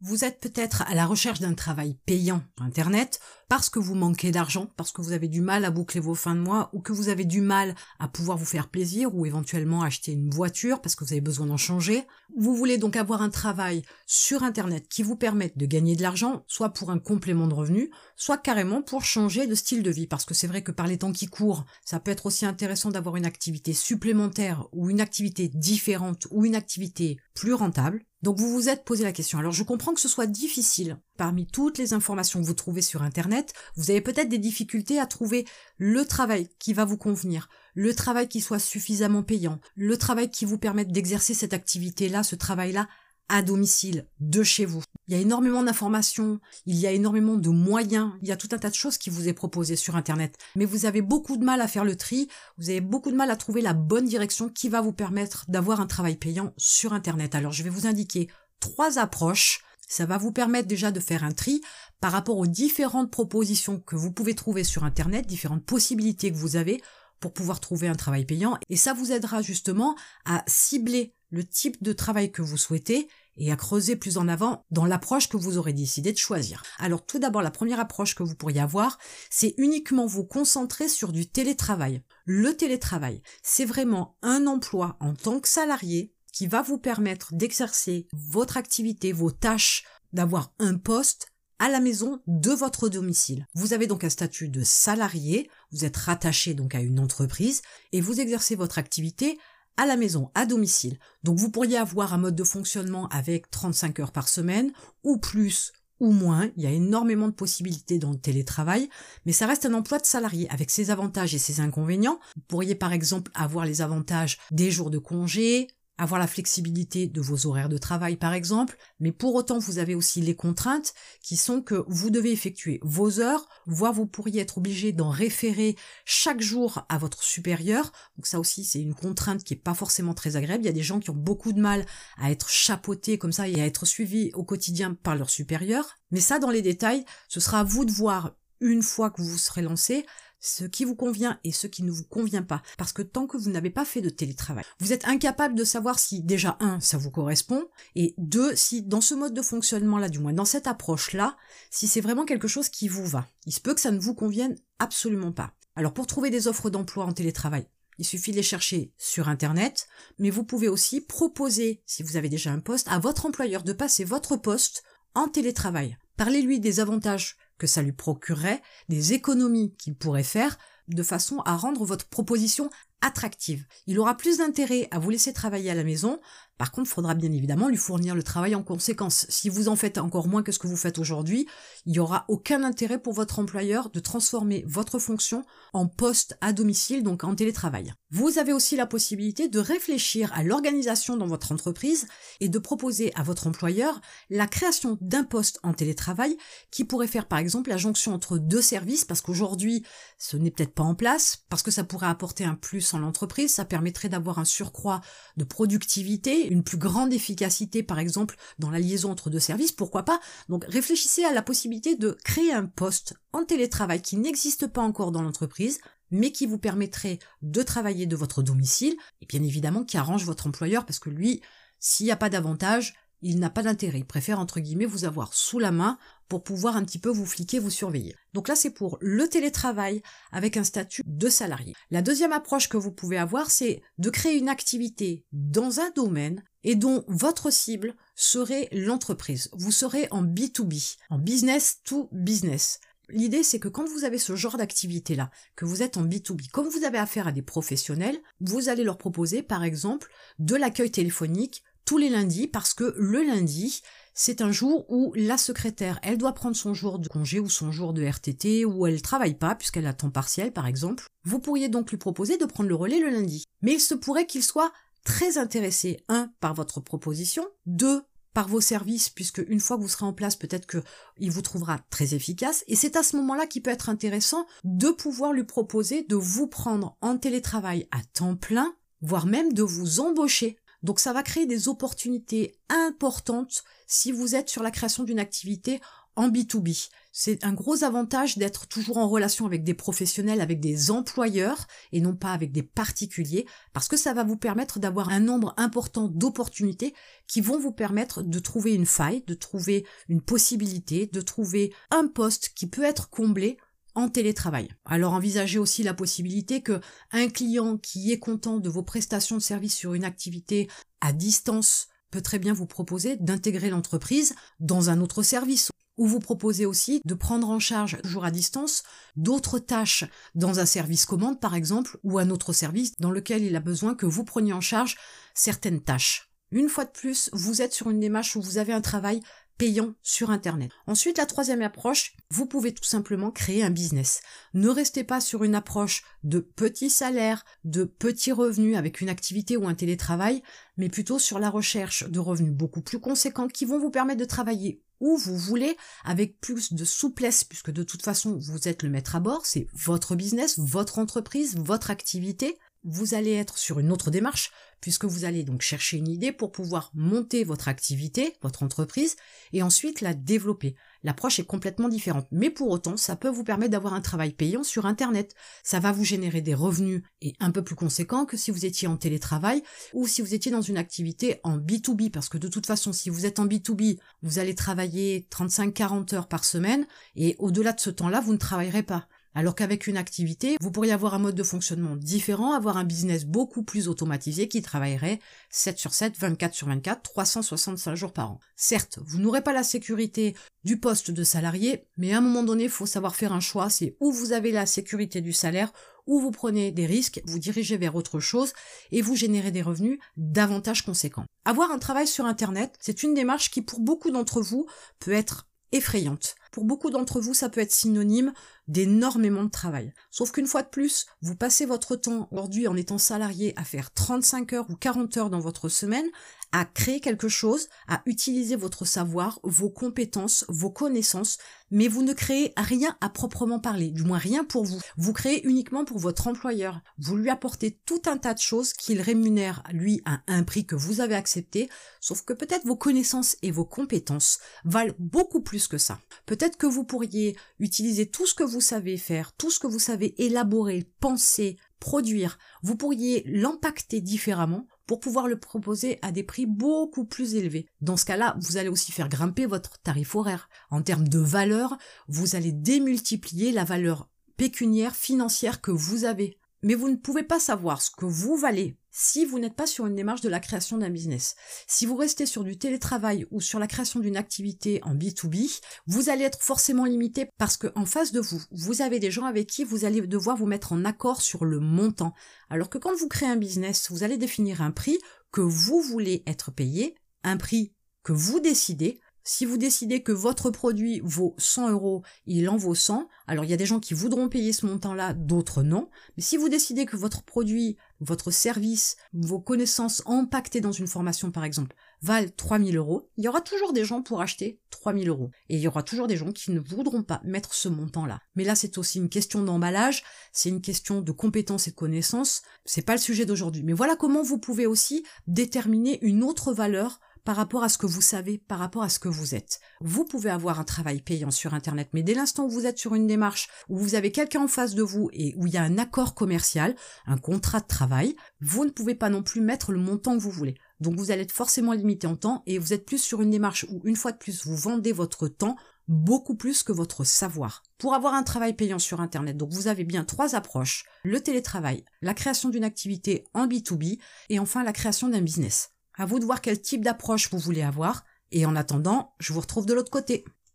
Vous êtes peut-être à la recherche d'un travail payant Internet parce que vous manquez d'argent, parce que vous avez du mal à boucler vos fins de mois ou que vous avez du mal à pouvoir vous faire plaisir ou éventuellement acheter une voiture parce que vous avez besoin d'en changer. Vous voulez donc avoir un travail sur Internet qui vous permette de gagner de l'argent, soit pour un complément de revenu, soit carrément pour changer de style de vie parce que c'est vrai que par les temps qui courent, ça peut être aussi intéressant d'avoir une activité supplémentaire ou une activité différente ou une activité plus rentable. Donc vous vous êtes posé la question. Alors je comprends que ce soit difficile. Parmi toutes les informations que vous trouvez sur Internet, vous avez peut-être des difficultés à trouver le travail qui va vous convenir, le travail qui soit suffisamment payant, le travail qui vous permette d'exercer cette activité-là, ce travail-là à domicile, de chez vous. Il y a énormément d'informations, il y a énormément de moyens, il y a tout un tas de choses qui vous est proposé sur Internet. Mais vous avez beaucoup de mal à faire le tri, vous avez beaucoup de mal à trouver la bonne direction qui va vous permettre d'avoir un travail payant sur Internet. Alors je vais vous indiquer trois approches. Ça va vous permettre déjà de faire un tri par rapport aux différentes propositions que vous pouvez trouver sur Internet, différentes possibilités que vous avez pour pouvoir trouver un travail payant. Et ça vous aidera justement à cibler le type de travail que vous souhaitez et à creuser plus en avant dans l'approche que vous aurez décidé de choisir. Alors tout d'abord, la première approche que vous pourriez avoir, c'est uniquement vous concentrer sur du télétravail. Le télétravail, c'est vraiment un emploi en tant que salarié qui va vous permettre d'exercer votre activité, vos tâches, d'avoir un poste à la maison de votre domicile. Vous avez donc un statut de salarié, vous êtes rattaché donc à une entreprise et vous exercez votre activité à la maison, à domicile. Donc vous pourriez avoir un mode de fonctionnement avec 35 heures par semaine, ou plus, ou moins. Il y a énormément de possibilités dans le télétravail, mais ça reste un emploi de salarié avec ses avantages et ses inconvénients. Vous pourriez par exemple avoir les avantages des jours de congé, avoir la flexibilité de vos horaires de travail par exemple, mais pour autant vous avez aussi les contraintes qui sont que vous devez effectuer vos heures, voire vous pourriez être obligé d'en référer chaque jour à votre supérieur. Donc ça aussi c'est une contrainte qui est pas forcément très agréable. Il y a des gens qui ont beaucoup de mal à être chapeautés comme ça et à être suivis au quotidien par leur supérieur. Mais ça dans les détails, ce sera à vous de voir une fois que vous vous serez lancé ce qui vous convient et ce qui ne vous convient pas. Parce que tant que vous n'avez pas fait de télétravail, vous êtes incapable de savoir si déjà un, ça vous correspond, et deux, si dans ce mode de fonctionnement-là, du moins dans cette approche-là, si c'est vraiment quelque chose qui vous va. Il se peut que ça ne vous convienne absolument pas. Alors pour trouver des offres d'emploi en télétravail, il suffit de les chercher sur Internet, mais vous pouvez aussi proposer, si vous avez déjà un poste, à votre employeur de passer votre poste en télétravail. Parlez-lui des avantages que ça lui procurerait, des économies qu'il pourrait faire, de façon à rendre votre proposition attractive. Il aura plus d'intérêt à vous laisser travailler à la maison par contre, il faudra bien évidemment lui fournir le travail en conséquence. Si vous en faites encore moins que ce que vous faites aujourd'hui, il n'y aura aucun intérêt pour votre employeur de transformer votre fonction en poste à domicile, donc en télétravail. Vous avez aussi la possibilité de réfléchir à l'organisation dans votre entreprise et de proposer à votre employeur la création d'un poste en télétravail qui pourrait faire par exemple la jonction entre deux services parce qu'aujourd'hui ce n'est peut-être pas en place, parce que ça pourrait apporter un plus en l'entreprise, ça permettrait d'avoir un surcroît de productivité, une plus grande efficacité, par exemple, dans la liaison entre deux services, pourquoi pas Donc réfléchissez à la possibilité de créer un poste en télétravail qui n'existe pas encore dans l'entreprise, mais qui vous permettrait de travailler de votre domicile, et bien évidemment qui arrange votre employeur, parce que lui, s'il n'y a pas d'avantage, il n'a pas d'intérêt. Il préfère, entre guillemets, vous avoir sous la main pour pouvoir un petit peu vous fliquer, vous surveiller. Donc là, c'est pour le télétravail avec un statut de salarié. La deuxième approche que vous pouvez avoir, c'est de créer une activité dans un domaine et dont votre cible serait l'entreprise. Vous serez en B2B, en business to business. L'idée, c'est que quand vous avez ce genre d'activité-là, que vous êtes en B2B, comme vous avez affaire à des professionnels, vous allez leur proposer, par exemple, de l'accueil téléphonique tous les lundis parce que le lundi, c'est un jour où la secrétaire, elle doit prendre son jour de congé ou son jour de RTT ou elle travaille pas puisqu'elle a temps partiel par exemple. Vous pourriez donc lui proposer de prendre le relais le lundi. Mais il se pourrait qu'il soit très intéressé, un, par votre proposition, deux, par vos services, puisque une fois que vous serez en place, peut-être que il vous trouvera très efficace. Et c'est à ce moment-là qu'il peut être intéressant de pouvoir lui proposer de vous prendre en télétravail à temps plein, voire même de vous embaucher donc ça va créer des opportunités importantes si vous êtes sur la création d'une activité en B2B. C'est un gros avantage d'être toujours en relation avec des professionnels, avec des employeurs et non pas avec des particuliers parce que ça va vous permettre d'avoir un nombre important d'opportunités qui vont vous permettre de trouver une faille, de trouver une possibilité, de trouver un poste qui peut être comblé en télétravail. Alors envisagez aussi la possibilité que un client qui est content de vos prestations de service sur une activité à distance peut très bien vous proposer d'intégrer l'entreprise dans un autre service ou vous proposez aussi de prendre en charge, toujours à distance, d'autres tâches dans un service commande par exemple, ou un autre service dans lequel il a besoin que vous preniez en charge certaines tâches. Une fois de plus, vous êtes sur une démarche où vous avez un travail payant sur Internet. Ensuite, la troisième approche, vous pouvez tout simplement créer un business. Ne restez pas sur une approche de petits salaires, de petits revenus avec une activité ou un télétravail, mais plutôt sur la recherche de revenus beaucoup plus conséquents qui vont vous permettre de travailler où vous voulez avec plus de souplesse puisque de toute façon vous êtes le maître à bord, c'est votre business, votre entreprise, votre activité vous allez être sur une autre démarche, puisque vous allez donc chercher une idée pour pouvoir monter votre activité, votre entreprise, et ensuite la développer. L'approche est complètement différente, mais pour autant, ça peut vous permettre d'avoir un travail payant sur Internet. Ça va vous générer des revenus et un peu plus conséquents que si vous étiez en télétravail ou si vous étiez dans une activité en B2B, parce que de toute façon, si vous êtes en B2B, vous allez travailler 35-40 heures par semaine, et au-delà de ce temps-là, vous ne travaillerez pas. Alors qu'avec une activité, vous pourriez avoir un mode de fonctionnement différent, avoir un business beaucoup plus automatisé qui travaillerait 7 sur 7, 24 sur 24, 365 jours par an. Certes, vous n'aurez pas la sécurité du poste de salarié, mais à un moment donné, il faut savoir faire un choix, c'est où vous avez la sécurité du salaire, où vous prenez des risques, vous dirigez vers autre chose et vous générez des revenus davantage conséquents. Avoir un travail sur Internet, c'est une démarche qui pour beaucoup d'entre vous peut être effrayante. Pour beaucoup d'entre vous, ça peut être synonyme d'énormément de travail. Sauf qu'une fois de plus, vous passez votre temps aujourd'hui en étant salarié à faire 35 heures ou 40 heures dans votre semaine, à créer quelque chose, à utiliser votre savoir, vos compétences, vos connaissances, mais vous ne créez rien à proprement parler, du moins rien pour vous. Vous créez uniquement pour votre employeur. Vous lui apportez tout un tas de choses qu'il rémunère, lui, à un prix que vous avez accepté, sauf que peut-être vos connaissances et vos compétences valent beaucoup plus que ça. Peut-être que vous pourriez utiliser tout ce que vous savez faire, tout ce que vous savez élaborer, penser, produire, vous pourriez l'impacter différemment pour pouvoir le proposer à des prix beaucoup plus élevés. Dans ce cas-là, vous allez aussi faire grimper votre tarif horaire. En termes de valeur, vous allez démultiplier la valeur pécuniaire financière que vous avez. Mais vous ne pouvez pas savoir ce que vous valez si vous n'êtes pas sur une démarche de la création d'un business. Si vous restez sur du télétravail ou sur la création d'une activité en B2B, vous allez être forcément limité parce que en face de vous, vous avez des gens avec qui vous allez devoir vous mettre en accord sur le montant. Alors que quand vous créez un business, vous allez définir un prix que vous voulez être payé, un prix que vous décidez, si vous décidez que votre produit vaut 100 euros, il en vaut 100. Alors il y a des gens qui voudront payer ce montant-là, d'autres non. Mais si vous décidez que votre produit, votre service, vos connaissances impactées dans une formation par exemple, valent 3000 euros, il y aura toujours des gens pour acheter 3000 euros. Et il y aura toujours des gens qui ne voudront pas mettre ce montant-là. Mais là, c'est aussi une question d'emballage, c'est une question de compétences et de connaissances. C'est pas le sujet d'aujourd'hui. Mais voilà comment vous pouvez aussi déterminer une autre valeur par rapport à ce que vous savez, par rapport à ce que vous êtes. Vous pouvez avoir un travail payant sur Internet, mais dès l'instant où vous êtes sur une démarche où vous avez quelqu'un en face de vous et où il y a un accord commercial, un contrat de travail, vous ne pouvez pas non plus mettre le montant que vous voulez. Donc vous allez être forcément limité en temps et vous êtes plus sur une démarche où une fois de plus vous vendez votre temps beaucoup plus que votre savoir. Pour avoir un travail payant sur Internet, donc vous avez bien trois approches. Le télétravail, la création d'une activité en B2B et enfin la création d'un business. À vous de voir quel type d'approche vous voulez avoir. Et en attendant, je vous retrouve de l'autre côté.